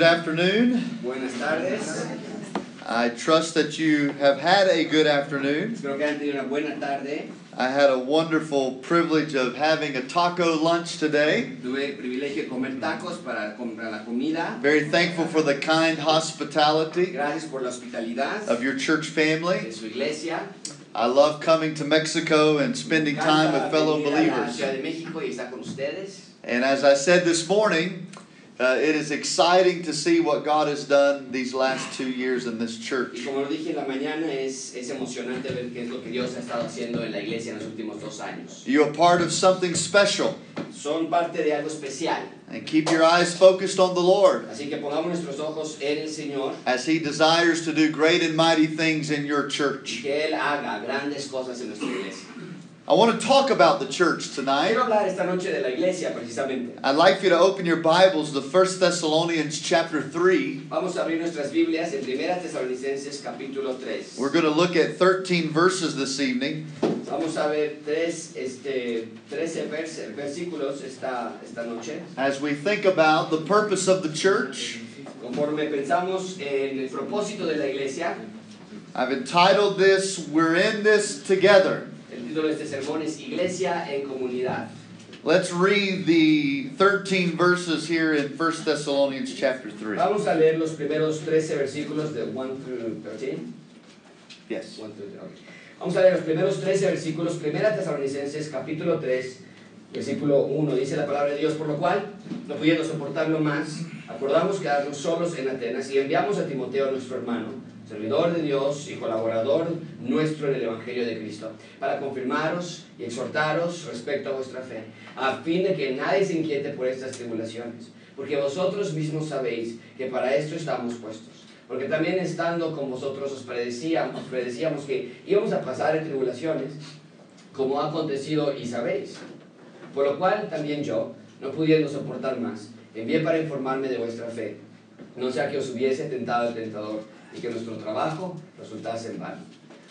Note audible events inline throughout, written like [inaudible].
Good afternoon. Buenas tardes. I trust that you have had a good afternoon. Espero que hayan tenido una buena tarde. I had a wonderful privilege of having a taco lunch today. Tuve el privilegio de comer tacos para comprar la comida. Very thankful for the kind hospitality Gracias por la hospitalidad of your church family. de su iglesia. I love coming to Mexico and spending time with fellow venir a la believers. Ciudad de México y estar con ustedes. And as I said this morning, uh, it is exciting to see what God has done these last two years in this Y church. como lo dije en la mañana, es, es emocionante ver qué es lo que Dios ha estado haciendo en la iglesia en los últimos dos años. You're part of something special. Son parte de algo especial. And keep your eyes focused on the Lord Así que pongamos nuestros ojos en el Señor as He desires to do great and mighty things in your y church. que Él haga grandes cosas en nuestra iglesia. I want to talk about the church tonight. Quiero hablar esta noche de la iglesia precisamente. I'd like for you to open your Bibles to 1 Thessalonians chapter 3. Vamos a abrir nuestras Biblias en 1 Tesalonicenses capítulo 3. We're going to look at 13 verses this evening. Vamos a ver tres, este, 13 vers- versículos esta, esta noche. As we think about the purpose of the church, Conforme pensamos en el propósito de la iglesia, I've entitled this, We're in This Together. Título de este sermón es Iglesia en Comunidad. Let's read the 13 verses here in 1 Thessalonians chapter 3. Vamos a leer los primeros 13 versículos de 1 through 13. Yes. One, two, three, okay. Vamos a leer los primeros 13 versículos, Primera Tesalonicenses, capítulo 3, versículo 1. Dice la palabra de Dios, por lo cual, no pudiendo soportarlo más, acordamos quedarnos solos en Atenas y enviamos a Timoteo, nuestro hermano, servidor de Dios y colaborador nuestro en el Evangelio de Cristo, para confirmaros y exhortaros respecto a vuestra fe, a fin de que nadie se inquiete por estas tribulaciones, porque vosotros mismos sabéis que para esto estamos puestos. Porque también estando con vosotros os predecíamos, predecíamos que íbamos a pasar en tribulaciones, como ha acontecido y sabéis. Por lo cual también yo, no pudiendo soportar más, envié para informarme de vuestra fe, no sea que os hubiese tentado el tentador y que nuestro trabajo resultase en vano.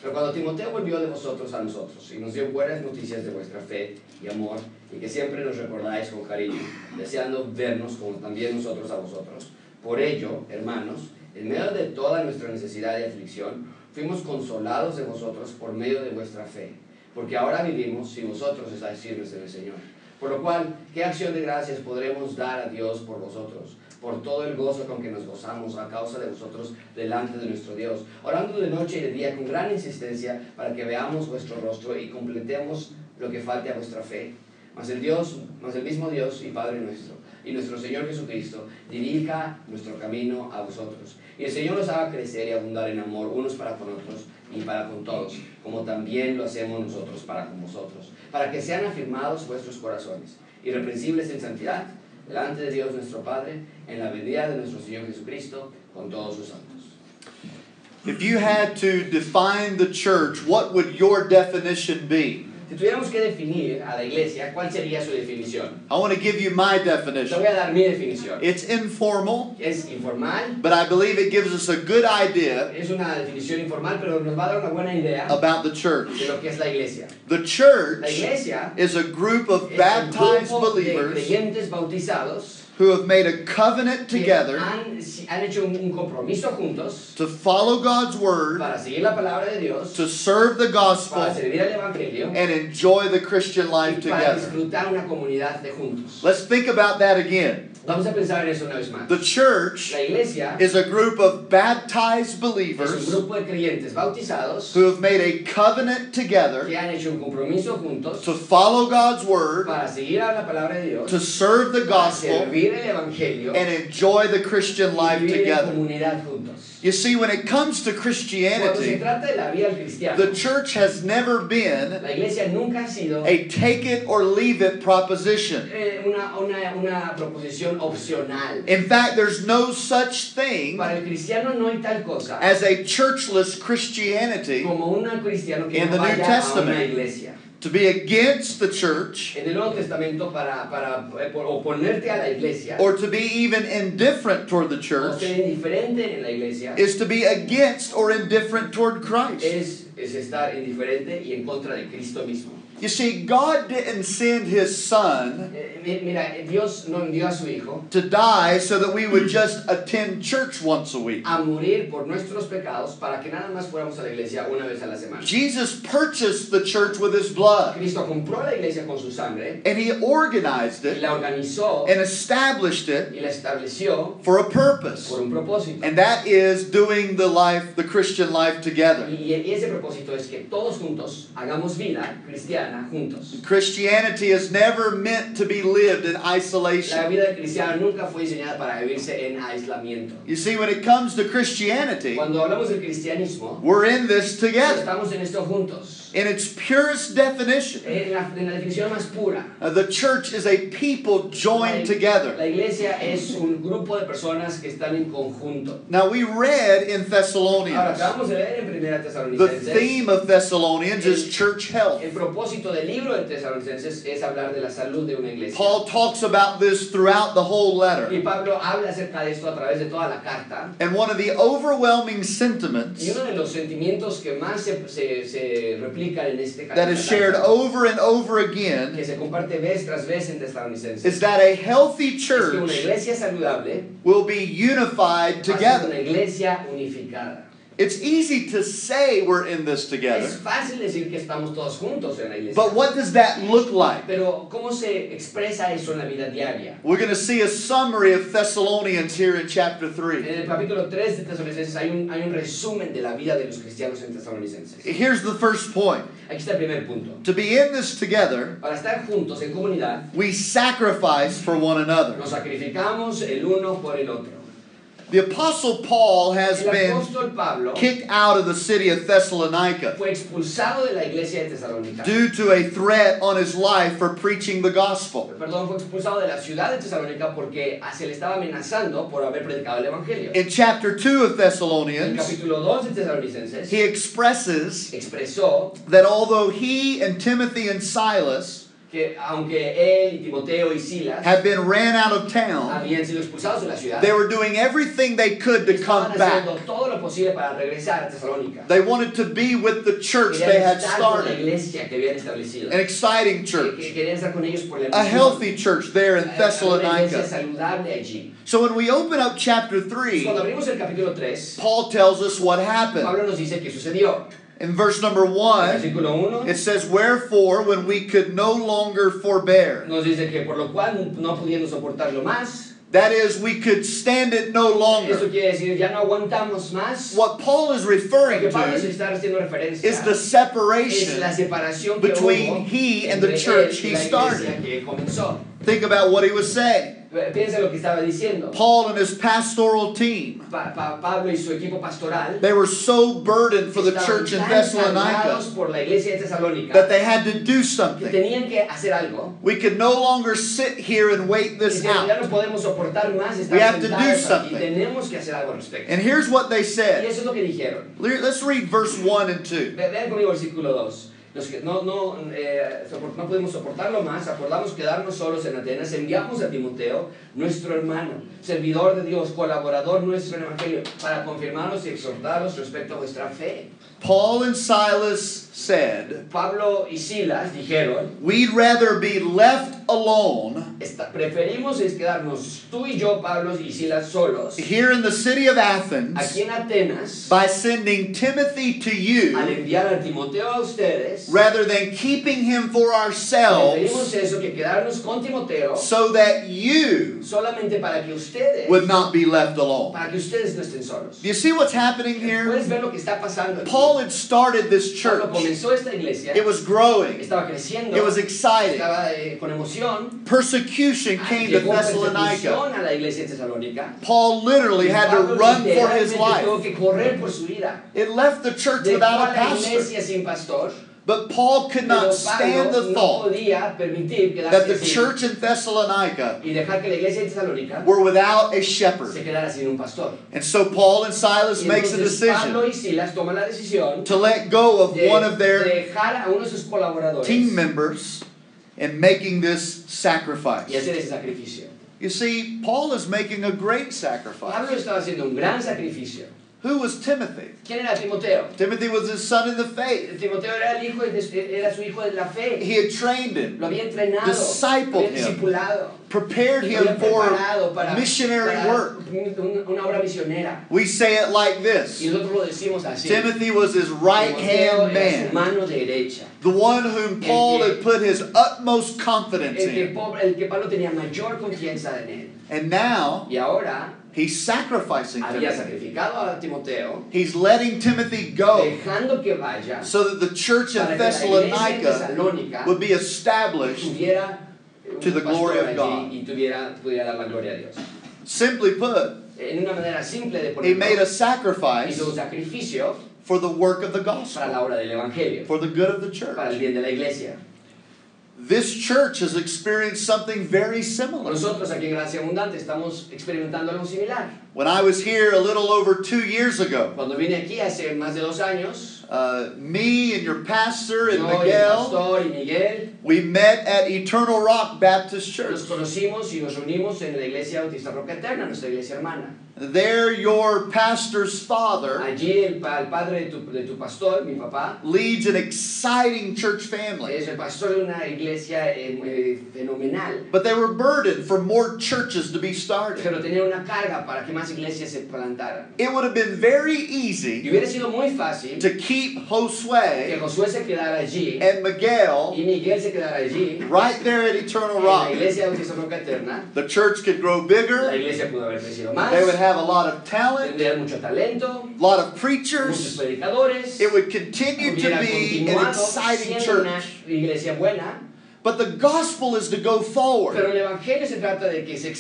Pero cuando Timoteo volvió de vosotros a nosotros y nos dio buenas noticias de vuestra fe y amor, y que siempre nos recordáis con cariño, deseando vernos como también nosotros a vosotros, por ello, hermanos, en medio de toda nuestra necesidad y aflicción, fuimos consolados de vosotros por medio de vuestra fe, porque ahora vivimos si vosotros estáis firmes en el Señor. Por lo cual, ¿qué acción de gracias podremos dar a Dios por vosotros? Por todo el gozo con que nos gozamos a causa de vosotros delante de nuestro Dios, orando de noche y de día con gran insistencia para que veamos vuestro rostro y completemos lo que falte a vuestra fe. Mas el Dios, mas el mismo Dios y Padre nuestro, y nuestro Señor Jesucristo, dirija nuestro camino a vosotros. Y el Señor os haga crecer y abundar en amor unos para con otros y para con todos, como también lo hacemos nosotros para con vosotros, para que sean afirmados vuestros corazones, irreprensibles en santidad, delante de Dios nuestro Padre, en la venida de nuestro Señor Jesucristo, con todos sus santos. If you had to define the church, what would your definition be? Si tuviéramos que definir a la iglesia, ¿cuál sería su definición? I want to give you my Te definition. voy a dar mi definición. It's informal, Es informal, but I believe it gives us a good idea es una definición informal, pero nos va a dar una buena idea about the de church. lo que es la iglesia. The La church iglesia is a group of es un baptized grupo de believers creyentes bautizados who have made a covenant together han, han hecho un, un compromiso juntos to follow God's word, para seguir la palabra de Dios, to serve the para gospel, servir al evangelio and enjoy the Christian y life para together. disfrutar una comunidad de juntos. Let's think about that again. Vamos a pensar en eso una vez más. The church La iglesia is a group of baptized es un believers grupo de creyentes bautizados who have made a covenant together que han hecho un compromiso juntos to follow God's word, para seguir a la palabra de Dios, to serve the para gospel, servir el evangelio and enjoy the Christian life vivir en together. comunidad juntos. You see, when it comes to Christianity, trata de la vida the church has never been la iglesia nunca ha sido a take it or leave it proposition. eh, una, una, una proposición opcional. In fact, there's no such thing Para el cristiano no hay tal cosa as a churchless Christianity. como un cristiano que In the New Testament. To be against the church En el Nuevo Testamento para, para eh, oponerte a la iglesia or to be even indifferent toward the o church ser indiferente en la iglesia is to be against or indifferent toward Christ. es, es estar indiferente y en contra de Cristo mismo. You see, God didn't send His Son Eh, mira, Dios no envió a su Hijo to die so that we would just attend church once a week. a morir por nuestros pecados para que nada más fuéramos a la iglesia una vez a la semana. Jesus purchased the church with His blood, Cristo compró la iglesia con su sangre and He organized y it la organizó and established it y la estableció for a purpose. por un propósito. And that is doing the life, the Christian life together. Y, y ese propósito es que todos juntos hagamos vida cristiana juntos. Christianity is never meant to be lived in isolation. La vida cristiana nunca fue diseñada para vivirse en aislamiento. You see, when it comes to Christianity, Cuando hablamos del cristianismo, we're in this together. estamos en esto juntos. In its purest definition, En la, en la definición más pura, uh, the church is a people joined la, together. la iglesia es un grupo de personas que están en conjunto. Now, we read in Ahora, Thessalonians, acabamos de leer en Primera Tesalonicenses. the theme of Thessalonians is church health. El propósito del libro de Tesalonicenses es hablar de la salud de una iglesia. Paul talks about this throughout the whole letter. Y Pablo habla acerca de esto a través de toda la carta. And one of the overwhelming Y sentiments uno de los sentimientos que más se, se, se replican en este that is shared over and over again que se comparte vez tras vez en Tesalonicenses, is that a healthy es que una church iglesia saludable will be unified together. una iglesia unificada. It's easy to say we're in this Es together, fácil decir que estamos todos juntos en la iglesia. but what does that look like? Pero ¿cómo se expresa eso en la vida diaria? We're going to see a summary of Thessalonians here in chapter 3. En el capítulo 3 de Tesalonicenses hay un, hay un resumen de la vida de los cristianos en Tesalonicenses. Here's the first point Aquí está el primer punto. to be in this together, Para estar juntos en comunidad, we sacrifice for one another. nos sacrificamos el uno por el otro. The Apostle Paul has been kicked out of the city of Thessalonica fue expulsado de la iglesia de Tesalónica. due to a threat on his life for preaching the gospel. Perdón, fue expulsado de la ciudad de Tesalónica porque ah, se le estaba amenazando por haber predicado el evangelio. In chapter 2 of Thessalonians, capítulo 2 de Tesalonicenses he expresses that although he and Timothy and Silas que aunque él y Timoteo y Silas had been ran out of town, habían sido expulsados de la ciudad, they were doing everything they could to come back. todo lo posible para regresar a Tesalónica. They wanted to be with the church they had la started, iglesia que habían establecido. an exciting church, que Querían estar con ellos por la a healthy church there in Thessalonica. saludable allí. So when we open up chapter Entonces, Cuando 3, abrimos el capítulo 3, Paul tells us what happened. Pablo nos dice qué sucedió. In verse number 1, versículo 1 it says, Wherefore, when we could no longer forbear, nos dice que por lo cual no pudiendo soportarlo más, that is, we could stand it no longer. decir ya no aguantamos más. What Paul is referring to está haciendo referencia is the es separation. between he and the church he started. Iglesia que comenzó. Think about what he was saying. Piensa lo que estaba diciendo. Paul and his pastoral team, Pa- Pa- Pablo y su equipo pastoral they were so burdened for the church in Thessalonica por la iglesia de Tesalónica that they had to do something. tenían que hacer algo. We could no longer sit here and wait Y this ya ya out. no podemos soportar más We have to do something. Tenemos que hacer algo al respecto. And here's what they Y said. eso es lo que dijeron. Let's read verse 1 and 2. Ve- Vean conmigo versículo 2. Que no, no, eh, sopor- no pudimos soportarlo más, acordamos quedarnos solos en Atenas, enviamos a Timoteo, nuestro hermano, servidor de Dios, colaborador nuestro en el Evangelio, para confirmarnos y exhortarlos respecto a vuestra fe. Paul and Silas said, Pablo y Silas dijeron, We'd rather be left alone "Esta- preferimos es quedarnos tú y yo, Pablo y Silas, solos, here in the city of Athens aquí en Atenas, by sending Timothy to you, al enviar a Timoteo a ustedes, rather than keeping him for ourselves preferimos eso que quedarnos con Timoteo so that you solamente para que ustedes, would not be left alone. para que ustedes no estén solos. Do you see what's happening here? Puedes ver lo que está pasando. Paul had started this church. Comenzó esta iglesia, It was growing. estaba creciendo, It was exciting. estaba eh, con emoción. Persecution came to Thessalonica. a la iglesia Tesalónica. Paul literally had to run for his life. que correr por su vida. It left the church Dejó without a la pastor. iglesia sin pastor. But Paul could not stand the thought that the church in Thessalonica y dejar que la iglesia de Tesalónica were without a shepherd. se quedara sin un pastor. And so Paul and Silas makes a decision y Silas toman la decisión to let go of one of their dejar a uno de sus colaboradores team members in making this y sacrifice. hacer ese sacrificio. You see, Paul is making a great sacrifice. Pablo estaba haciendo un gran sacrificio. Who was Timothy? ¿Quién era Timoteo? Timothy was his son in the faith. Timoteo era el hijo, de- era su hijo de la fe. He had trained him, Lo había entrenado, lo Discipled había him. prepared him for para, missionary para work. una obra misionera. We say it like Y this nosotros lo decimos así. Timothy was his right Timoteo hand era su man, mano derecha. the one whom Paul had put his utmost confidence El que, in. El que Pablo tenía mayor confianza en él. And now Y ahora he's sacrificing había Timothy. sacrificado a Timoteo, He's letting Timothy go dejando que vaya so that the church in para que la iglesia en Thessalonica would be established. tuviera un to the glory of God. y tuviera, pudiera dar la gloria a Dios. Simply put, En una manera simple de he made a sacrifice hizo un sacrificio for the work of the para la gospel, obra del Evangelio, for the good of the para el church. bien de la iglesia. This church has experienced something very similar. Nosotros aquí en Gracia Abundante estamos experimentando algo similar. When I was here a little over two years ago, Cuando vine aquí hace más de dos años, uh, me and your pastor and yo y el Miguel, pastor y Miguel we met at Eternal Rock Baptist Church. nos conocimos y nos reunimos en la iglesia Bautista Roca Eterna, nuestra iglesia hermana. There, your pastor's father Allí el, pa- el padre de tu, de tu pastor, mi papá, leads an exciting church family. es el pastor de una iglesia eh, eh, fenomenal. But they were burdened for more churches to be started. Pero tenía una carga para que más iglesias se plantaran. It would have been very Y easy hubiera sido muy fácil to keep que Josue Josué se quedara allí and Miguel y Miguel se quedara allí right there at Eternal en la Rock. iglesia Bautista Roca Eterna. The church could grow La bigger. iglesia pudo haber crecido más, They would have a lot of talent, mucho talento, a lot of preachers. It would continue to be an exciting church. But the gospel is to go pero forward. el se trata de que se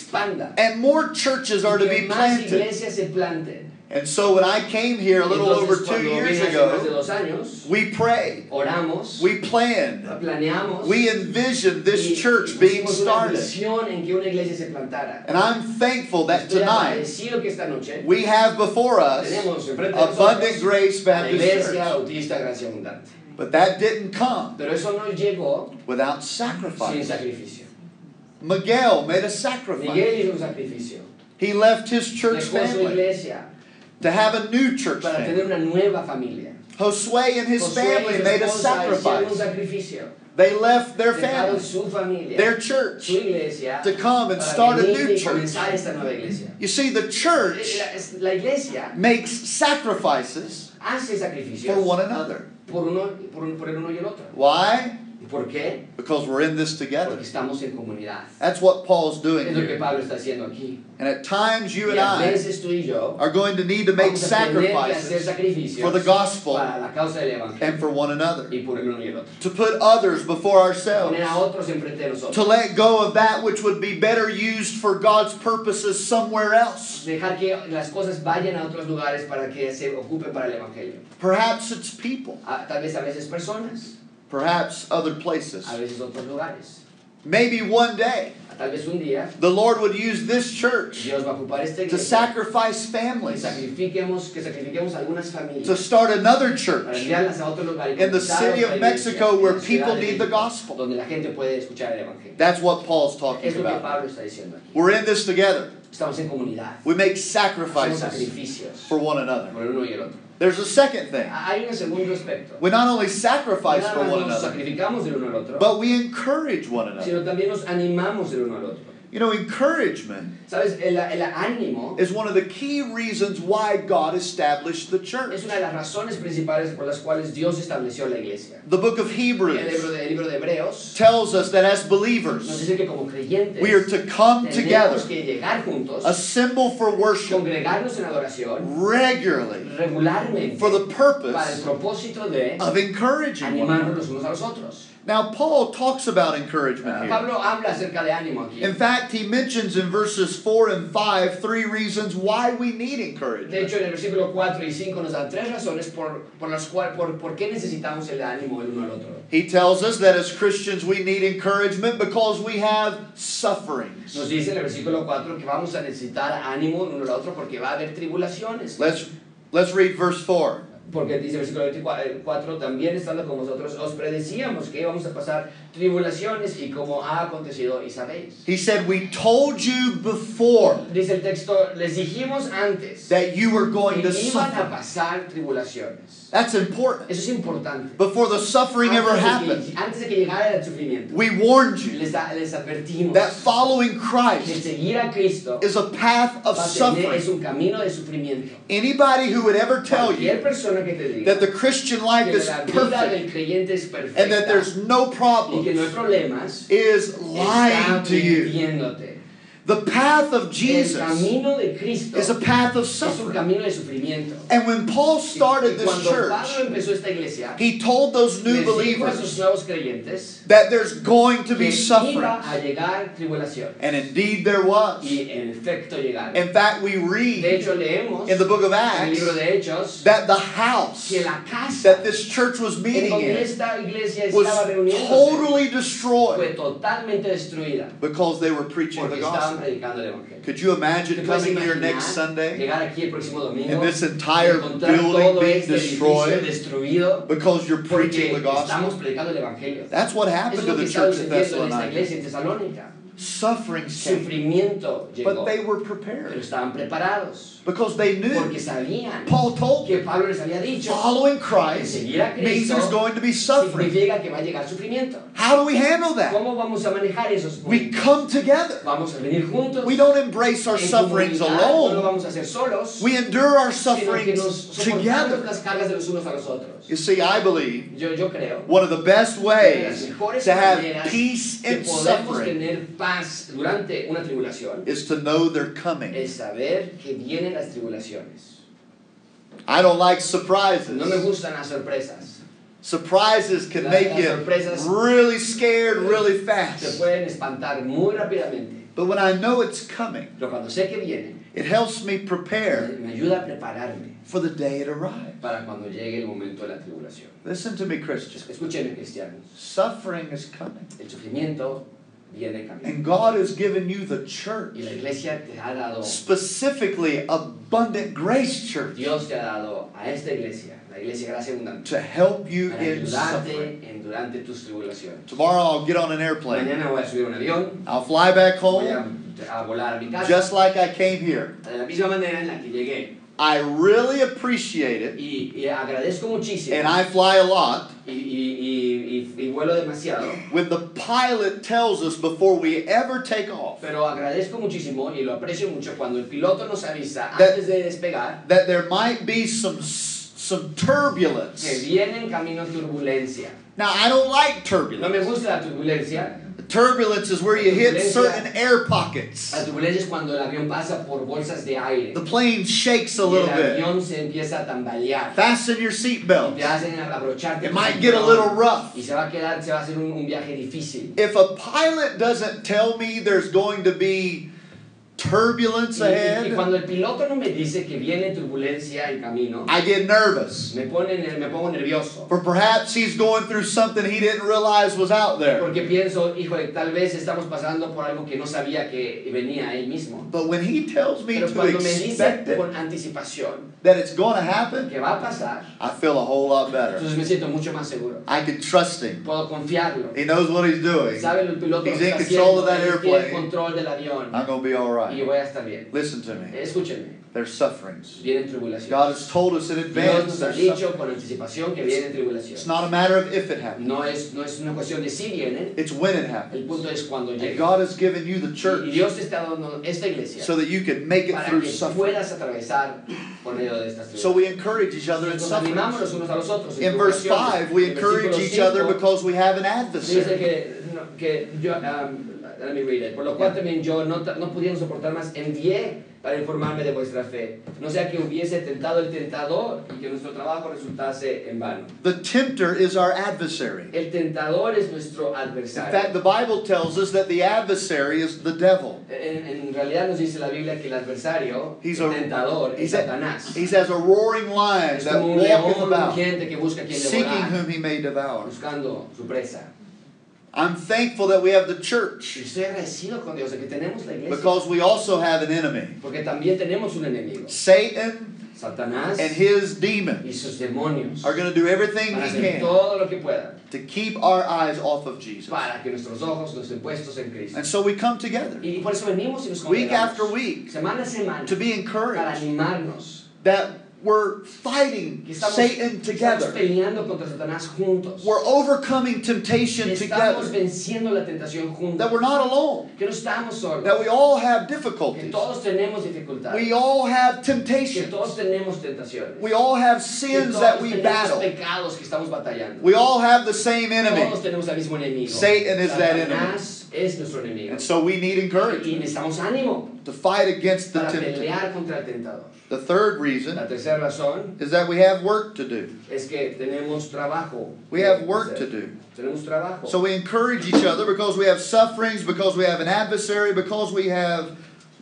And more churches are to be planted. Iglesias se planten. And so when I came here a little over two years vine hace más de ago, años, we prayed, oramos, we planned, planeamos, we envisioned y- this church y being started. en que una se. And I'm thankful that tonight noche we have before us tenemos enfrente de Abundant Grace Baptist Church. bautista Gracia Abundante. But that didn't come no llegó without sin sacrifice. sacrificio. Miguel made a sacrifice. Miguel hizo un sacrificio. He left his church family to have a new church para tener una nueva familia. Josue and his Josué family su made a esposa hicieron un sacrifice. They left their family, familia, their church, iglesia, to come and start a new church. You see, the church eh, La, la makes sacrifices for one another. por, uno, por, por el uno y el otro. Why? ¿Y por qué? Because we're in this together. Porque estamos en comunidad. That's what Paul's doing Es lo que. Pablo está haciendo aquí. And at times, you and I veces tú y yo are going to need to make vamos a tener que hacer sacrifices for the gospel para la causa del and for one another. y por el uno y el otro. To put others before ourselves. Poner a otros enfrente de nosotros. To let go of that which would be better used for God's purposes somewhere else. Dejar que las cosas vayan a otros lugares para que se ocupen para el evangelio. Perhaps it's people. A- tal vez a veces personas, Perhaps other places. a veces otros lugares. Maybe one day Tal vez un día the Lord would use this church Dios va a ocupar esta to sacrifice que families, sacrifiquemos, que sacrifiquemos algunas to start another para church enviarlas a otro lugar in the city of Mexico where people need the gospel. donde la gente puede escuchar el evangelio. That's what Paul's talking Es lo que about. Pablo está diciendo aquí. We're in this together. Estamos en comunidad. We make sacrifices for one another. por uno y el otro. There's a second thing. Hay un segundo aspecto. We not only sacrifice for one another, sacrificamos del uno al otro, but we encourage one another. sino también nos animamos del uno al otro. You know, encouragement ¿Sabes? El, el ánimo is one of the key reasons why God established the church. es una de las razones principales por las cuales Dios estableció la iglesia. The book of El libro Hebrews de, el libro de Hebreos tells us that as nos believers, dice que como creyentes we are to come together, que llegar juntos, assemble for worship congregarnos en adoración regularly regularmente for the para el purpose propósito de of encouraging one animarnos another. unos a los otros. Now, Paul talks about encouragement here. Pablo habla acerca de ánimo aquí. In fact, he mentions in verses 4 and 5 three reasons why we need De encouragement. hecho, en el versículo 4 y 5 nos dan tres razones por, por las cuales por, por qué necesitamos el ánimo el uno al otro. He tells us that as Christians we need encouragement because we have sufferings. Nos dice en el versículo 4 que vamos a necesitar ánimo el uno al otro porque va a haber tribulaciones. Let's let's read verse 4. Porque dice versículo 24, también estando con vosotros, os predecíamos que íbamos a pasar tribulaciones y como ha acontecido y sabéis. He said, We told you before Dice el texto, les dijimos antes that you were going que to iban a suffer. pasar tribulaciones. That's important. Eso es importante. Before the suffering ever Antes de, happened, que, antes de que llegara el sufrimiento, we warned you les, advertimos that following que Christ seguir a Cristo is a path of tener- es suffering. un camino de sufrimiento. Anybody who would ever tell you persona que that the Christian life is perfect. and that there's no y que no hay problems. is lying to you. The path of Jesus camino de Cristo is a path of suffering. camino de sufrimiento. And when Paul started this church, Pablo empezó esta iglesia, he told those new les dijo a sus believers that there's going to be suffering. And indeed there was. Y en efecto. In fact, we read hecho, in the book of Acts Hechos that the house que la casa that this church was meeting in was totally destroyed because they were preaching the gospel. Predicando el evangelio. Could you imagine coming here next Sunday llegar aquí el próximo domingo and this entire building being destroyed because you're preaching the gospel? estamos predicando el evangelio? That's what happened to the church in sucediendo en esta Thessalonica. Iglesia en Tesalónica. Sufferings Sufrimiento llegó, but they were pero prepared estaban preparados because they knew. porque sabían Paul told que Pablo les había dicho following Christ means there's going to be suffering. significa que va a llegar sufrimiento. How do we handle that? ¿Cómo vamos a manejar esos We come together. Vamos a venir juntos. We don't embrace our en sufferings comunidad, No lo alone. vamos a hacer solos. We endure our sufferings nos together. las cargas de los unos a los otros. You see, I believe Yo, yo creo one of the best ways to have peace in suffering paz durante una tribulación is to know they're coming. es saber que vienen las tribulaciones. I don't like surprises. No me surprises. gustan las sorpresas. Surprises can Las- make las you really scared really fast. pueden espantar muy rápidamente. But when I know it's coming, Pero cuando sé que viene, it helps me prepare me ayuda a prepararme for the day it arrives. para cuando llegue el momento de la tribulación. Listen to me, Christians. Escúchenme, cristianos. Suffering is coming. El sufrimiento viene camino. And God has given you the church, Y la iglesia te ha dado, specifically Abundant Grace Church, Dios te ha dado a esta iglesia, la iglesia Gracia Abundante, to help you in suffering. ayudarte en, durante tus tribulaciones. Tomorrow I'll get on an airplane. Mañana voy a subir un avión, I'll fly back voy a, home a volar a mi casa, just like I came here. De la misma manera en la que llegué. I really appreciate it, Y, y agradezco muchísimo and I fly a lot. y, y, y, vuelo demasiado, When the pilot tells us before we ever take off pero agradezco muchísimo y lo aprecio mucho cuando el piloto nos avisa That- antes de despegar that there might be some some que turbulence. viene en camino turbulencia. Now I don't like No turbulence. me gusta la turbulencia. Turbulence is where you hit certain air pockets. La turbulencia es cuando el avión pasa por bolsas de aire. The plane shakes a little bit. avión se empieza a tambalear. Fasten your Y seatbelts. te hacen abrocharte. It might get a little rough. Y se va a quedar, se va a hacer un, un viaje difícil. If a pilot doesn't tell me there's going to be turbulence Y, y- y ahead, cuando el piloto no me dice que viene turbulencia en camino, I get nervous. me, pone, me pongo nervioso. For perhaps he's going through something he didn't realize was out there. Porque pienso, híjole, tal vez estamos pasando por algo que no sabía que venía mismo. But when he tells me Pero to cuando me dice it, con anticipación that it's going to happen, que va a pasar, I feel a whole lot better. entonces me siento mucho más seguro. I can trust him. Puedo confiarlo. He knows what he's doing. Sabe el piloto lo He's in control of that airplane. control del avión I'm going to be all y voy a estar bien. Listen to me. Escúchenme, There's sufferings. vienen tribulaciones. God has told us in Dios advance nos ha dicho con anticipación que vienen It's not a matter of if it happens. No es, no es una cuestión de si vienen, It's when it el happens. punto es cuando And llega. God has given you the Y church Dios te está dando esta iglesia so that you can make it para through que suffering. puedas atravesar por medio de estas So we encourage each other in Nos animamos los suffering. unos a los otros. In verse 5, we encourage each other because we have an Dice adversary. que, que yo, um, let me read it. Por lo cual también yo, no, no pudiendo soportar más, envié para informarme de vuestra fe. No sea que hubiese tentado el tentador y que nuestro trabajo resultase en vano. The tempter is our adversary. El tentador es nuestro In fact, adversario. the Bible tells us that the adversary is the devil. En, en realidad nos dice la Biblia que el adversario, He's el a- tentador, es Satanás. He's as a roaring lion that walketh about, rugiente que busca a quien seeking whom he may devour. buscando su presa. I'm thankful that we have the Y church estoy agradecido con Dios de que tenemos la iglesia. because we also have an enemy. Porque también tenemos un enemigo. Satan Satanás and his y demons sus demonios are going to do everything he can todo lo que puedan to keep our eyes off of Jesus. para que nuestros ojos no estén puestos en Cristo. And so we come together Y por eso venimos y nos week after week semana a semana to be para encouraged animarnos. that we're fighting estamos, Satan together. peleando contra Satanás juntos. We're overcoming temptation Estamos together. venciendo la tentación juntos. That we're not alone. Que no estamos solos. That we all have Que difficulties. todos tenemos dificultades. We all have Que todos tenemos tentaciones. We all have Que sins that we battle. pecados que estamos batallando. We all have the same enemy. Todos tenemos al mismo enemigo. Satan is that enemy. Es nuestro enemigo. And so we need Y encouragement necesitamos ánimo to fight against the para pelear contra el tentador. The third reason La tercera razón is that we have work to do. es que tenemos trabajo. We have work to do. Tenemos trabajo. So we encourage each other because we have sufferings, because we have an adversary, because we have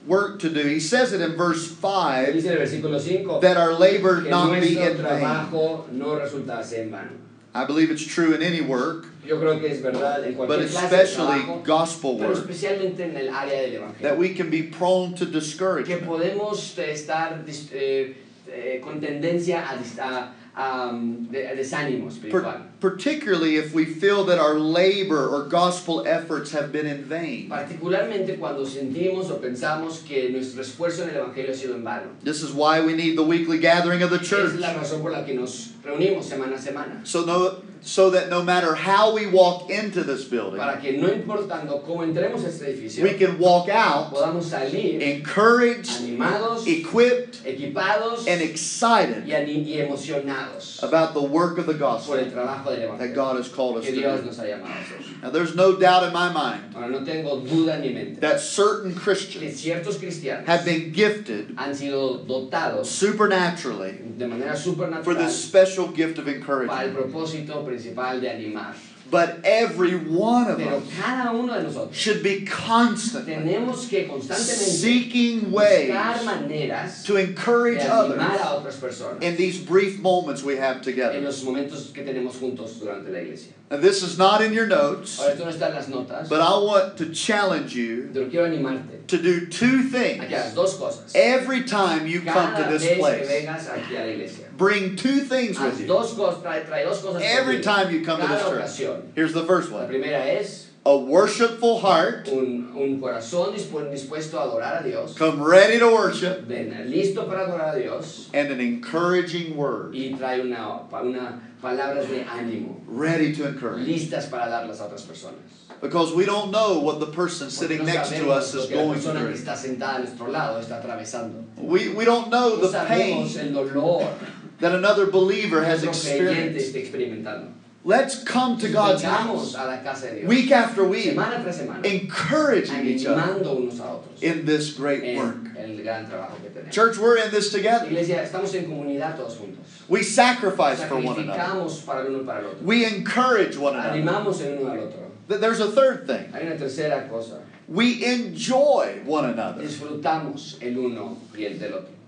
work to do. He says it in verse 5 Dice en el versículo 5 that our labor que not be nuestro in vain. trabajo no resultase en vano. I believe it's true in any work, Yo creo que es verdad en but cualquier clase de especially trabajo, gospel pero work, especialmente en el área del that we can be prone to Que discouragement. podemos eh, estar dis- eh, eh, con tendencia a, dis- a- a, um, de- desánimo espiritual. Per- particularly if we feel that our labor or gospel efforts have been in vain. Particularmente cuando sentimos o pensamos que nuestro esfuerzo en el Evangelio ha sido en vano. This is why we need the weekly gathering of the Es church. la razón por la que nos reunimos semana a semana. So, no, so that no matter how we walk into this building, Para que no importando cómo entremos a este edificio, we can walk out podamos salir encouraged, animados, equipped, equipados and excited ani- y emocionados about the work of the gospel el trabajo del that God has called us to do. nos ha llamado a hacer. Now, there's no doubt in my mind Ahora no tengo duda en mi mente that certain Christians have been gifted han sido dotados supernaturally for this special gift of encouragement. Propósito principal de animar. But every one of Pero us cada uno de nosotros should be constantly tenemos que constantemente seeking ways to encourage others a otras personas in these brief moments we have together. los momentos que tenemos juntos durante la iglesia. And this is not in your notes, no está en las notas, but I want to challenge you pero quiero animarte to do two things que hagas dos cosas. every time you come to this place. Vengas aquí a la iglesia. Bring two things with you dos cosas, trae, trae dos cosas every time you come to this church. ocasión. Here's the first La one primera es a worshipful heart, un, un corazón dispu- dispuesto a adorar a Dios, come ready to worship, ven listo para adorar a Dios and an encouraging word, y trae una, una palabras de ánimo, ready to encourage. listas para darlas a otras personas. Because we don't know what the person sitting no next to us is la going que through. está sentada a nuestro lado está atravesando. We, we don't know No the pain el dolor that another believer has experienced. Let's come to God's house a la casa de Dios, week after week, semana tras semana, encouraging each other unos a otros in this great work. el gran que. Church, we're in this together. Iglesia, en todos. We sacrifice for one another. Para uno para el otro. We encourage one another. Animamos uno al otro. Th- There's a third thing. Hay una cosa. We enjoy one another.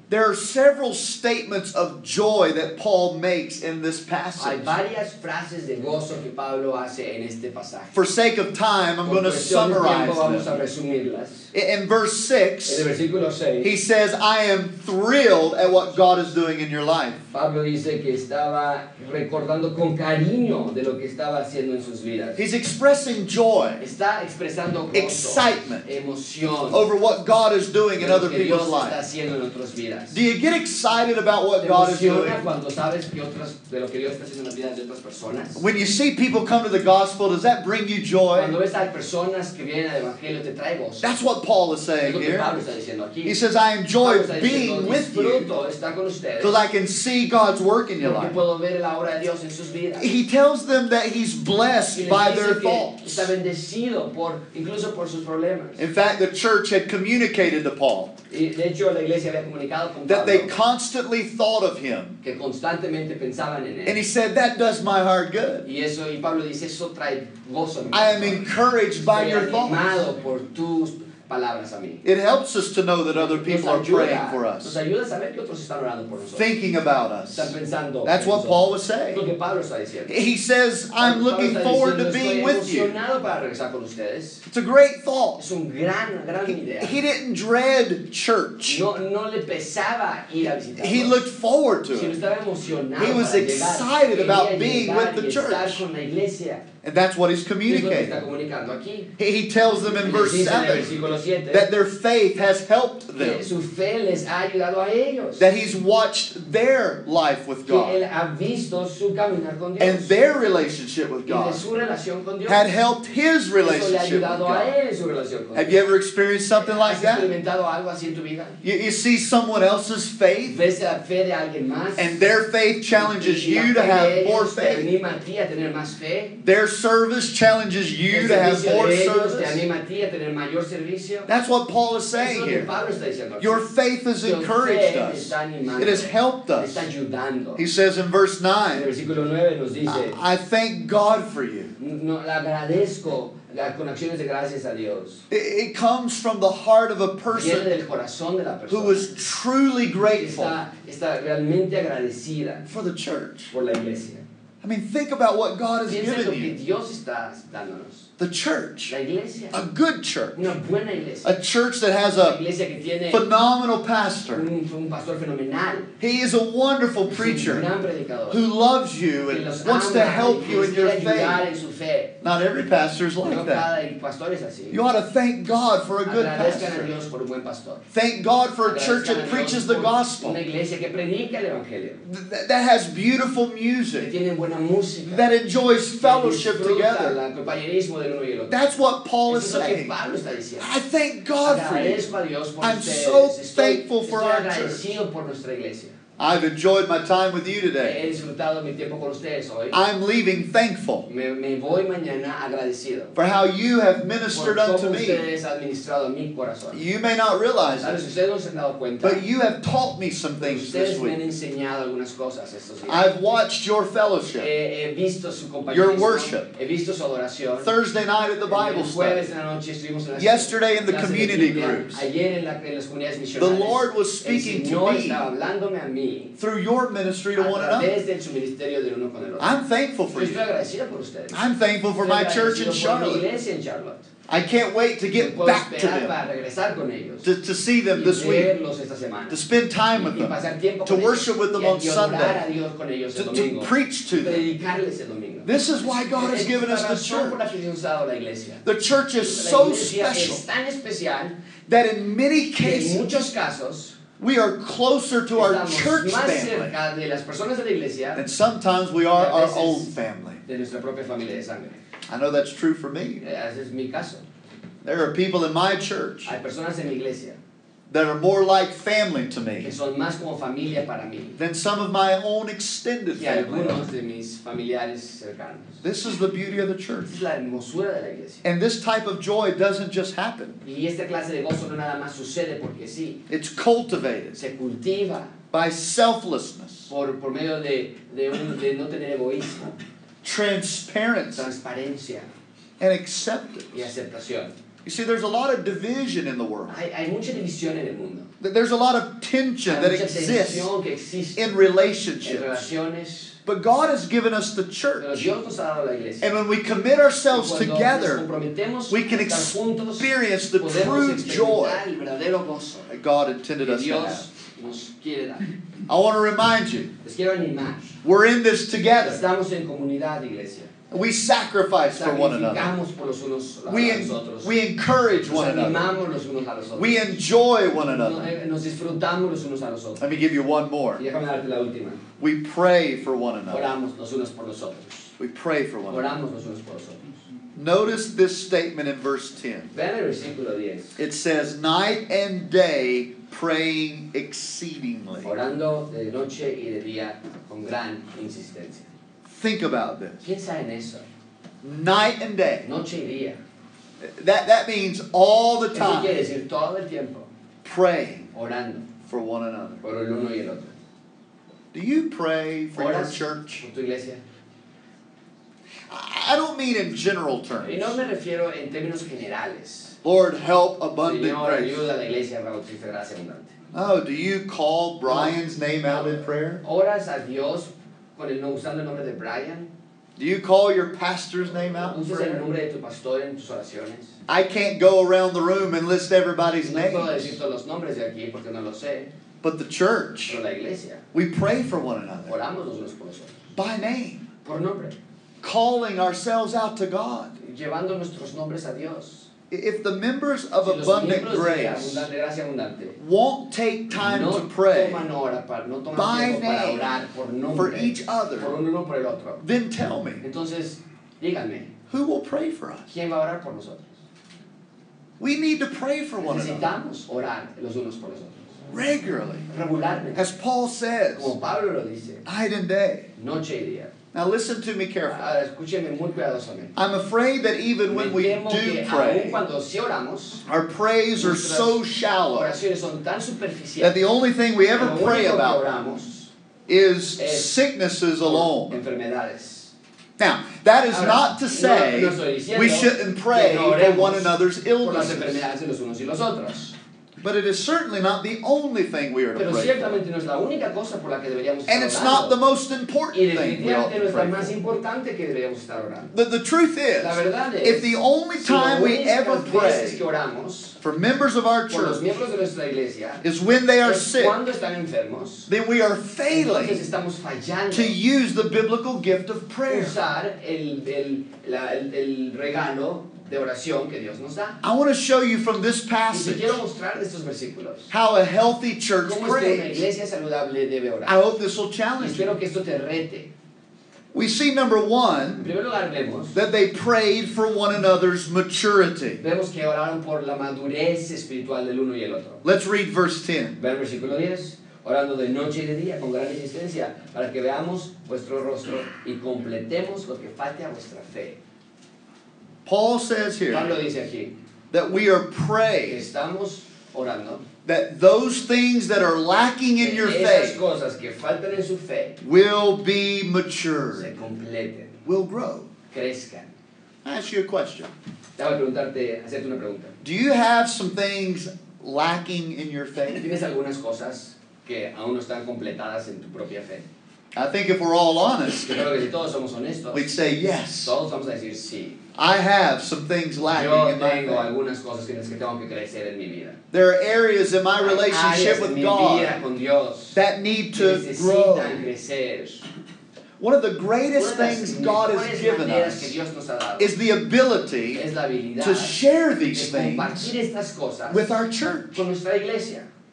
Disfrutamos el uno y el del otro. There are several statements of joy that Paul makes in this Hay passage. varias frases de gozo que Pablo hace en este pasaje. For sake of time, I'm Por going to de tiempo vamos summarize a resumirlas. In verse En el 6, versículo 6, he says, I am thrilled at what God is doing in your life. Pablo dice que estaba recordando con cariño de lo que estaba haciendo en sus vidas. He's expressing joy Está expresando gozo, Excitement. emoción over what God is doing in other people's lives. haciendo en otras vidas. Do you get excited about what God is doing? sabes que otras, de lo que Dios está en de otras? When you see people come to the gospel, does that bring you joy? Ves a que al te trae gozo. That's what Paul is saying here. Pablo está diciendo aquí. He says, I enjoy being with you because I can see God's work in your life. puedo ver la obra de Dios en sus vidas. He tells them that he's blessed by their faults. está bendecido por, incluso por sus problemas. In fact, the church had communicated to Paul Y de hecho la iglesia había comunicado con that they constantly thought of him. que constantemente pensaban en And he said, That does my heart good. Y eso y Pablo dice eso trae gozo. a mi I am encouraged by your thoughts. Animado por tus palabras a mí. It helps us to know that other Nos people are praying for Nos us, ayuda a saber que otros están orando por nosotros. thinking about us. Están pensando. That's what. Paul was Es lo saying. que Pablo está diciendo. He says, I'm looking forward to being with you. para regresar con ustedes. It's a great thought. Es un gran, gran He, idea. he didn't dread church, No, no le pesaba ir a visitar. he looked forward to it. estaba emocionado He was excited about being with the church. Con la iglesia. And that's what he's Es lo que está communicating. He, he tells them in verse dice en el 7 that their faith has helped them, que su fe les ha ayudado a ellos. that he's watched their life with God ha visto su caminar con Dios. and their relationship with God su relación con Dios. had helped his Eso le ha relationship with God. él en su relación con Have you ever experienced something like ¿Has that? experimentado algo así en tu vida? You, you see someone else's faith, ¿Ves la fe de alguien más? and their faith challenges you to have more faith. anima a ti a tener más fe. Their service challenges you to have more service. a tener mayor. That's what Paul is saying here. Pablo está diciendo aquí. Your faith has encouraged us. It has helped us. He says in verse 9, versículo 9 nos dice, I thank God for you. no, le agradezco la- con acciones de gracias a Dios. It, it comes from the heart of a person del de la who was truly grateful está, está realmente for the church. Por la iglesia. I mean, think about what God has Piensa en lo given que you. Dios está dándonos. The church. A good church. Una buena iglesia. A church that has a iglesia que tiene phenomenal pastor. un, un pastor fenomenal. He is a wonderful preacher who loves you and wants to help you in your faith. en su fe. Not every pastor is like that. pastor es así. You ought to thank God for a good pastor. Dios por un buen pastor. Thank God for a church that preaches the gospel, Una iglesia que predica el evangelio. th- that has beautiful music, tiene buena música. that enjoys fellowship together. El compañerismo del uno y el otro. That's what Paul is Eso es lo que saying. Pablo está diciendo. I thank God for you. Agradezco a Dios por I'm so thankful for our agradecido por nuestra iglesia. I've enjoyed my time with you today. He disfrutado mi tiempo con ustedes hoy. I'm leaving thankful Me, me voy mañana agradecido for how you have ministered unto me. ustedes administrado mi corazón. You may not realize Tal it, ustedes no se han dado cuenta, but you have taught me some things this ustedes me han week. enseñado algunas cosas estos días. I've watched your fellowship. He, he visto su Your worship. he visto su adoración. Thursday night at the Bible study. en la noche estuvimos en las Yesterday in the community groups. Ayer en, la- en las comunidades The. Lord was el speaking to me estaba hablándome a mí through your ministry to one another. través de su ministerio del uno con el otro. I'm thankful for you. agradecido por ustedes. I'm thankful for my church in agradecido por mi Charlotte. iglesia en Charlotte. I can't wait to get back to them, para regresar con ellos. to, to see them this week, verlos esta semana. to spend time with them, to worship with them on Sunday, a Dios con ellos el to, to preach to them. predicarles el domingo. This is why God has given us the razón por la church. que Dios ha dado la iglesia. The church is so special that in many cases we are closer to our church family cerca de las personas de la iglesia than sometimes we are our own family. de nuestra propia familia de sangre. I know that's true for me. Eh. There are people in my church Hay personas en mi iglesia that are more like family to que me son más como familia para mí than some of my own extended que family. algunos de mis familiares cercanos. This is the beauty of the church. Es la hermosura de la iglesia. And this type of joy doesn't just happen. Y esta clase de gozo no nada más sucede porque sí, It's cultivated se cultiva by selflessness, por, por medio de, de, un- de no tener egoísmo, transparency, transparencia and y acceptance. aceptación. You see, there's a lot of division in the world. Hay, hay mucha división en el mundo. There's a lot of tension Hay that exists tensión que existe in relationships. But God has given us the church. Dios nos ha dado la iglesia. And when we commit ourselves together, we can a estar juntos, experience the true joy experimentar el verdadero gozo that God intended us to have. Dios nos quiere dar. I want to remind you, Les quiero animar. we're in this together. Estamos en comunidad, iglesia. We sacrifice for one another. Sacrificamos por los unos a We, los otros. we encourage one another. animamos los unos a los otros. We enjoy one another. eh, Nos disfrutamos los unos a los otros. Let me give you one more. Y darte la última. We pray for one another. Oramos los unos por los otros. We pray for one another. Oramos los unos por los otros. Notice this statement in verse 10. Versículo 10. It says, Night and day praying exceedingly. Orando de noche y de día con gran insistencia. Think about this. Piensa en eso. Night and day. Noche y día. That, that means all the Eso quiere time decir todo el tiempo praying orando for one another. por el uno y el otro. Do you pray for your church? por tu iglesia. I don't mean in general Y no me terms. refiero en términos generales. Lord, help abundant Señor, grace. ayuda a la iglesia Gracia Abundante. Oh, do you call Brian's name out in prayer? ¿Oras a Dios con el, usando el nombre de Brian? Do you call your pastor's name out in ¿Usas el prayer? nombre de tu pastor en tus oraciones? I can't go around the room and list everybody's No names, todos los nombres de aquí porque no lo sé, but the church, iglesia, we pray for one another oramos los unos por los otros, by name, por nombre, calling ourselves out to God. Llevando nuestros nombres a Dios. If the members of Si abundant grace won't take time no to pray, hora para, no by name por for each other, por uno por el otro. then tell me, Entonces, díganme, who will pray for us? ¿quién va a orar por nosotros? We need to pray for one another orar los unos por los otros, regularly. As Paul says, como Pablo lo dice, night and day. Noche y día. Now listen to me carefully. Ahora, escúcheme muy cuidadosamente. I'm afraid that even when we do pray, sí oramos, our prayers are so shallow oraciones son tan that the only thing we ever pray about oramos is sicknesses alone. Now, that is Ahora, not to say no we shouldn't pray no for one another's illnesses, enfermedades de los unos y los otros. but it is certainly not the only thing we are to Pero pray for. no es la única cosa por la que deberíamos And estar it's not the most Y important thing we ought definitivamente to es la pray más for. importante que deberíamos estar orando. The, the truth is, La verdad es, if the only si las time we ever únicas veces que pray oramos for members of our por los church miembros de nuestra iglesia is when they are es sick, cuando están enfermos, then we are entonces failing estamos fallando to use the biblical gift of prayer. usar el, el, la- el, el regalo de oración que Dios nos da. I want to show you from this Y passage quiero mostrar de estos versículos how a healthy church cómo es que una prays. iglesia saludable debe I hope this will challenge you. espero que esto te rete. We see number one primer lugar vemos, that they prayed for one another's maturity. vemos que oraron por la madurez espiritual del uno y el otro. Let's read verse 10. Ve el versículo 10, orando de noche y de día con gran insistencia para que veamos vuestro rostro y completemos lo que falte a vuestra fe. Paul says here Pablo dice aquí that we are que praying estamos orando that those things that are lacking in your faith cosas que faltan en su fe will be se completen, will grow. crezcan. I ask you a question. Preguntarte, hacerte una pregunta. Do you have some things lacking in your faith? ¿Tienes algunas cosas que aún no están completadas en tu propia fe? I think if we're all honest, Yo creo que si todos somos honestos, we'd say yes. todos vamos a decir sí. I have some things lacking in my tengo faith. algunas cosas que que tengo que crecer en mi vida. There are areas in my relationship with God vida con Dios that need to grow. One of the greatest things God has given us Dios nos ha dado is the ability es la habilidad to share these things compartir estas cosas with our church.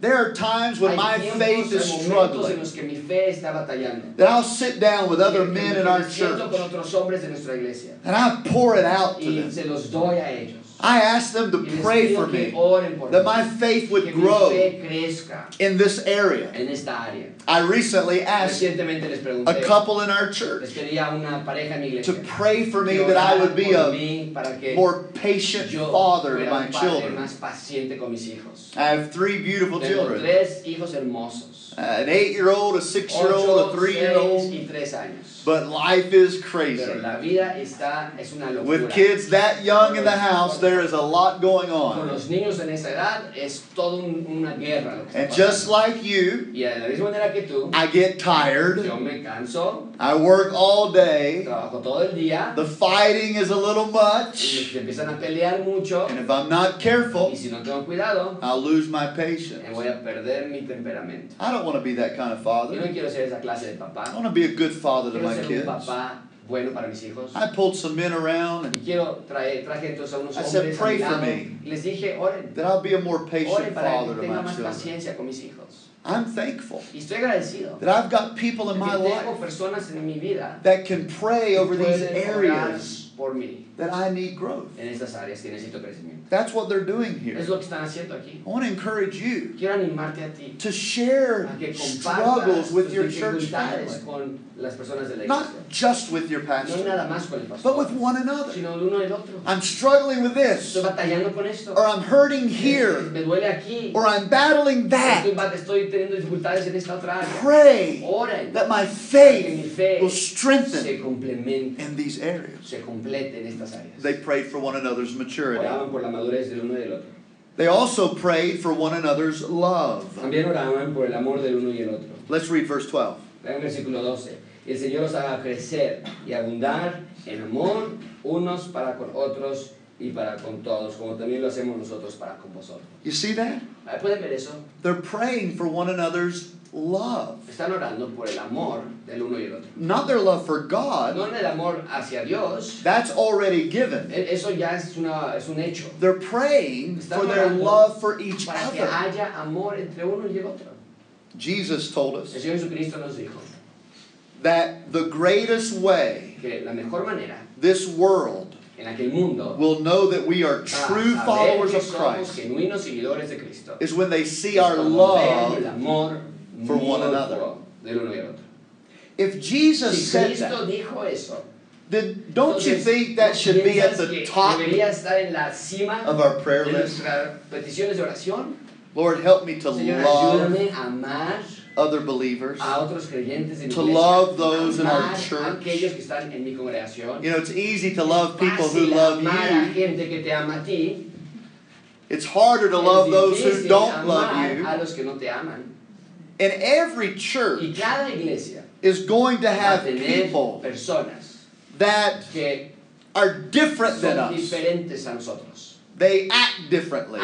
Con nuestra iglesia. There are times when my faith is hay momentos en struggling los que mi fe está batallando. that I'll sit down with other men in our church otros hombres de nuestra iglesia and I pour it out to them. Se los doy a ellos. I ask them to pray for me that my faith would grow in this area. en esta área. I recently asked a couple in our church pedí a una pareja en mi to pray for me that I would be a mí para que more patient father to my children. más paciente con mis hijos. I have three beautiful children tres hijos hermosos, an eight year old, a six year old, a three year old. Y. But life is crazy. Pero la vida está, es una locura. With kids that young in the house, there is a lot going Con on. los niños en esa edad es toda un- una guerra lo que está And just like you, Y de la misma manera que tú, I get tired. yo me canso, I work all day. trabajo todo el día, The fighting is a little much. se empiezan a pelear mucho, And if I'm not careful, y si no tengo cuidado, I'll lose my me patience. voy a perder mi temperamento. I don't want to be that kind of Yo father. no quiero ser esa clase de I want to be a good father to my ser un kids. papá bueno para mis hijos. I pulled some men around and Y quiero traer, traje entonces a unos I said, hombres "Pray for me." les dije, oren, that I'll be a more oren patient para father que to tenga my más children. paciencia con mis hijos. I'm thankful Y estoy agradecido. that I've got people in my life personas en mi vida that can pray over these areas por mí that I need growth. en estas áreas que necesito crecimiento. That's what they're doing here. Es lo que están haciendo aquí. I want to encourage you Quiero animarte a ti to share a que struggles with your church family, con las personas de la iglesia. not just with your No pastor, nada más con el but with one another. sino uno del otro. I'm struggling with this, Estoy batallando con esto. or I'm hurting here, Me duele aquí. or I'm battling that. Estoy, estoy teniendo dificultades en esta otra área. Pray Oren that my que mi faith fe will se strengthen complemente, in these areas. se complete en estas áreas. They prayed for one another's maturity. Oraban por la madurez del uno y del otro. They also prayed for one another's love. También oraban por el amor del uno y el otro. Let's read verse 12. Vean versículo 12. Y el Señor los haga crecer y abundar en amor unos para con otros y para con todos, como también lo hacemos nosotros para con vosotros. You see that? ¿Pueden ver eso? They're praying for one another's love. Están orando por el amor del uno y el otro. Not their love for God, No el amor hacia Dios, that's already given. e- eso ya es, una, es un hecho. They're praying Están for their love for each Para que other. haya amor entre uno y el otro. Jesus told El us Señor Jesucristo nos dijo that the greatest way que la mejor manera this world mundo will know that we are true followers of Christ genuinos seguidores de Cristo is when they see our cuando ven el love. for one another. del uno y otro. If Jesus Si said Cristo that, dijo eso, then don't you think that should be at the top estar en la cima of our prayer list? nuestras peticiones de oración? Lord, help me to love ayúdame a amar other believers. a otros creyentes mi To iglesia, love those in our church. aquellos que están en mi congregación. You know, it's easy to love people who love you. gente que te ama a ti. It's harder to love those who don't love you. a los que no te aman. And every Y church cada iglesia is going to have people personas that are different than us. Diferentes a nosotros. They act differently.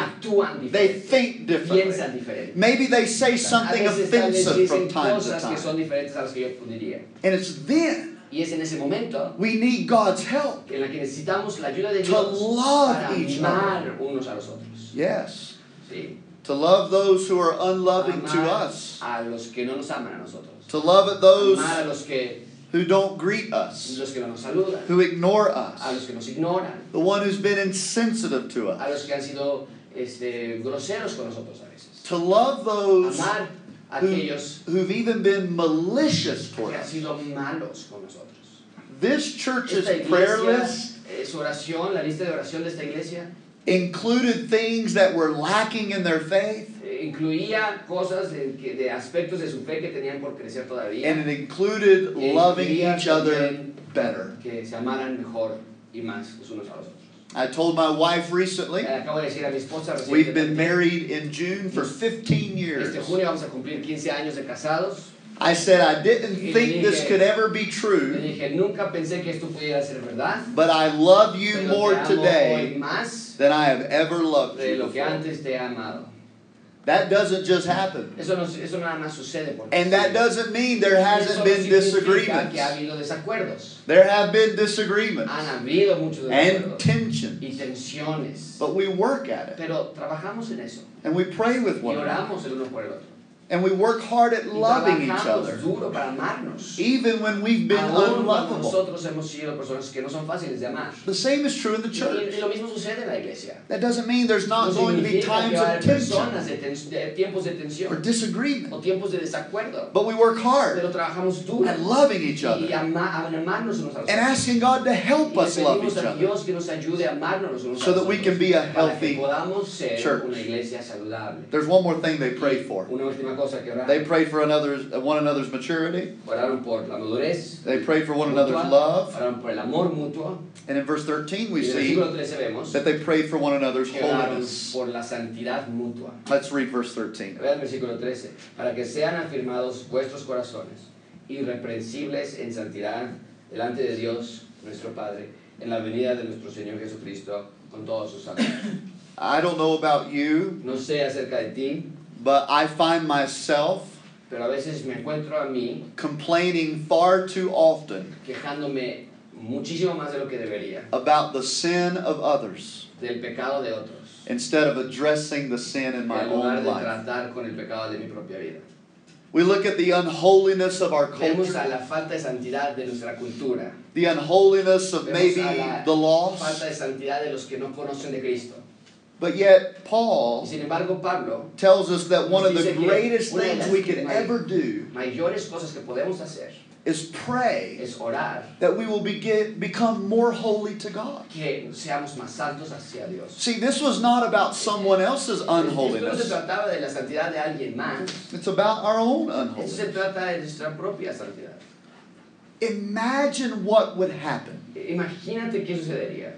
They think differently. Maybe they say something a veces tal vez offensive from time to time. son diferentes a las que yo diría. And it's then Y es en ese momento we need God's help. en la que necesitamos la ayuda de To Dios love para each amar unos a los otros. Yes. ¿sí? To love those who are unloving to us. a los que no nos aman a nosotros. To love at those Amar a los que, who don't greet us, no saludan, who ignore us, los que nos ignoran, the one who's been insensitive to us. los que han sido este, groseros con nosotros a veces. To love those Amar who, aquellos who've even been malicious toward que han us. sido malos con nosotros. This church's Esta prayer list eh, oración, la lista de oración de esta iglesia, included things that were lacking in their faith, incluía cosas de, de aspectos de su fe que tenían por crecer todavía, and it included loving each other better. que se amaran mejor y más los unos a los otros. I told my wife recently, Eh, acabo de decir a mi esposa we've been married in June for 15 years. este junio vamos a cumplir 15 años de casados. I said I didn't think this could ever be true, dije, nunca pensé que esto pudiera ser verdad. but I love you more today than I have ever loved you That doesn't just happen. Eso, no, eso nada más sucede porque And that doesn't mean there hasn't no been disagreements. ha habido desacuerdos. There have been disagreements Han habido muchos and desacuerdos y tensiones. but we work at it Pero trabajamos en eso and we pray with one another oramos el uno por el otro. and we work hard at loving each other, duro para amarnos. even when we've been Aún unlovable. nosotros hemos sido personas que no son fáciles de amar. The same is true in the church. y lo mismo sucede en la iglesia. That doesn't mean there's No not going to be times que va a of tension de, tens- de tiempos de or disagreement, o tiempos de desacuerdo. but we work hard Pero trabajamos duro at loving each y other ama- amarnos unos a los and asking God to help us love each other. Dios que nos ayude a amarnos los unos a So los that we can be a para que healthy podamos ser church. una iglesia saludable. There's one more thing they pray for. Una última cosa que. They prayed for another's, one another's maturity. Oraron por la madurez. They prayed for one mutua, another's love. Oraron por el amor mutuo. And in verse 13 Y we see versículo 13 vemos that they prayed for one another's holiness. por la santidad mutua. Let's read verse 13. Vean el versículo 13. Para que sean afirmados vuestros corazones, irreprensibles en santidad delante de Dios, nuestro Padre, en la venida de nuestro Señor Jesucristo con todos sus santos. [coughs] I don't know about you, No sé acerca de ti, but I find myself pero a veces me encuentro a mí complaining far too often quejándome muchísimo más de lo que debería about the sin of others del pecado de otros, instead of addressing the sin in my en lugar own de life. tratar con el pecado de mi propia vida. We look at the unholiness of our Vemos a culture, la falta de santidad de nuestra cultura. the unholiness of Vemos maybe the lost. falta de santidad de los que no conocen de Cristo. But yet, Paul embargo, Pablo, tells us that one of the greatest things we can ever do cosas que hacer is pray that we will begin, become more holy to God. que seamos más santos hacia Dios. See, this was not about someone else's Esto no se unholiness. de la de más, It's about our own unholiness. trata de nuestra propia santidad. Imagine what would happen Imagínate qué sucedería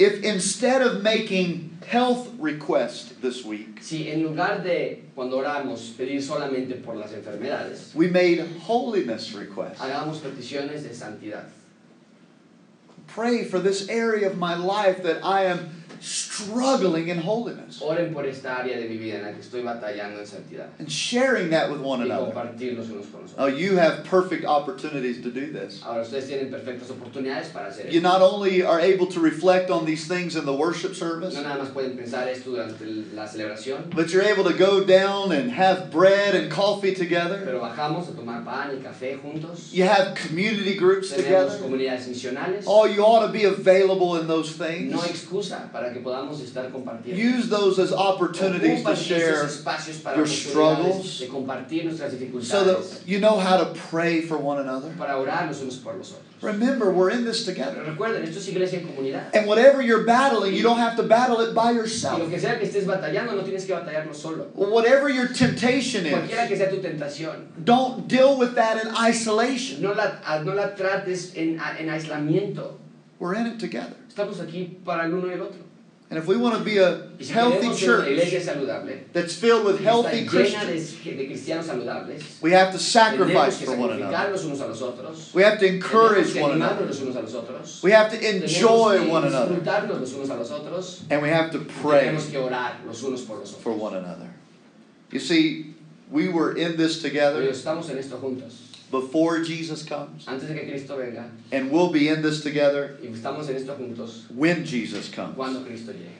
if instead of making health requests this week, si en lugar de, cuando oramos, pedir solamente por las enfermedades, we made holiness requests. hagamos peticiones de santidad. Pray for this area of my life that I am struggling in holiness Oren por esta área de mi vida en la que estoy batallando en santidad and sharing that with one y another. unos con los Oh, you have perfect opportunities to do this. Ahora ustedes tienen perfectas oportunidades para hacer You not only are able to reflect on these things in the worship service, No nada más pueden pensar esto durante la celebración, but you're able to go down and have bread and coffee together. pero bajamos a tomar pan y café juntos. You have community groups Tenemos together. comunidades misionales. Oh, you ought to be available in those things. No excusa para que podamos estar compartiendo. Use those as opportunities to share your struggles de compartir nuestras so that you know how to pray for one another. para orar los unos por los otros. Remember, we're in this together. Recuerden, esto es iglesia en comunidad. And whatever you're battling, you don't have to battle it by Y lo yourself. que sea que estés batallando, no tienes que batallarlo solo. Whatever your temptation Cualquiera is, que sea tu tentación, don't deal with that in isolation. no la, ah, no la trates en, ah, en aislamiento. We're in it together. Estamos aquí para el uno y el otro. And if we want to be a Y si healthy queremos ser una church that's filled with healthy está llena de, Christians, de cristianos saludables, we have to sacrifice for one another. sacrificar los unos a los otros, We have to encourage one another. los unos a We have to enjoy one another. disfrutarnos los unos a los otros, And we have to pray tenemos que orar los unos por los for one another. You see, we were in this together estamos en esto juntos. before Jesus comes, Antes de que Cristo venga, and we'll be in this together y estamos en esto juntos when Jesus comes. cuando Cristo llegue.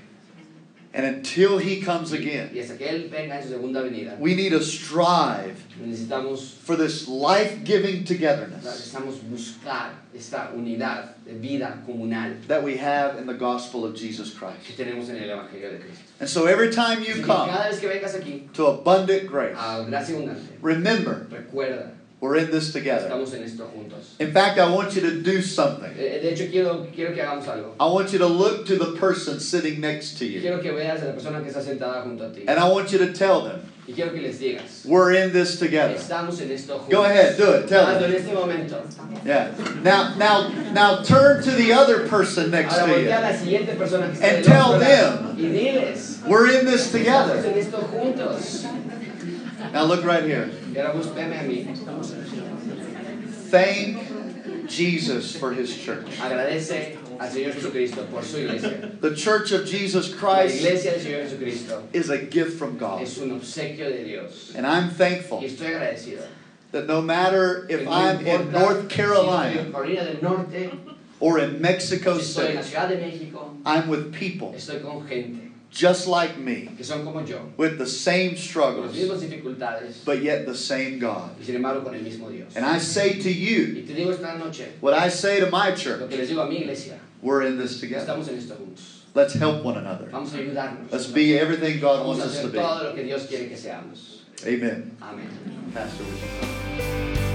And until he comes again, y hasta que Él venga en su segunda venida, we need to strive necesitamos, for this life giving togetherness necesitamos buscar esta unidad de vida comunal that we have in the gospel of Jesus que Christ. tenemos en el Evangelio de Cristo. And so every time you que come cada vez que vengas aquí to abundant grace, a Gracia Abundante, remember recuerda, we're in this together. estamos en esto juntos. In fact, I want you to do something. Eh, De hecho, quiero, quiero que hagamos algo. I want you to look to the person sitting next to you. Quiero que veas a la persona que está sentada junto a ti. And I want you to tell them, Y quiero que les digas, we're in this together. estamos en esto juntos. Go ahead, do it, tell Hazlo en them. este momento. Yeah. Now, now, now turn to the other person next Ahora to voltea a you. la siguiente persona que está And tell lado y diles, We're in this estamos together. en esto juntos. Now look right here. Y ahora búsqueme a mí. Thank Jesus for his church. Agradece al Señor Jesucristo por su iglesia. The church of Jesus Christ iglesia del Señor Jesucristo is a gift from God. es un obsequio de Dios. And I'm thankful that no matter if I'm in North si estoy en Carolina Carolina del Norte, or in Mexico si estoy en la City, Ciudad de México, I'm with people estoy con gente just like me que son como yo, with the same con las struggles, dificultades but yet the same God. y sin embargo con el mismo Dios. And I say to you, Y te digo esta noche, what I say to my lo church, que les digo a mi iglesia, we're in this together. estamos en esto juntos. Let's help one another. Vamos a ayudarnos. Let's be everything God Vamos wants us to be. todo lo que Dios quiere que seamos. Amen. Amén. Pastor, would you come?